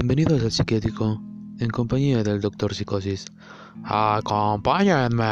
Bienvenidos al psiquiátrico, en compañía del doctor Psicosis. ¡Acompáñenme!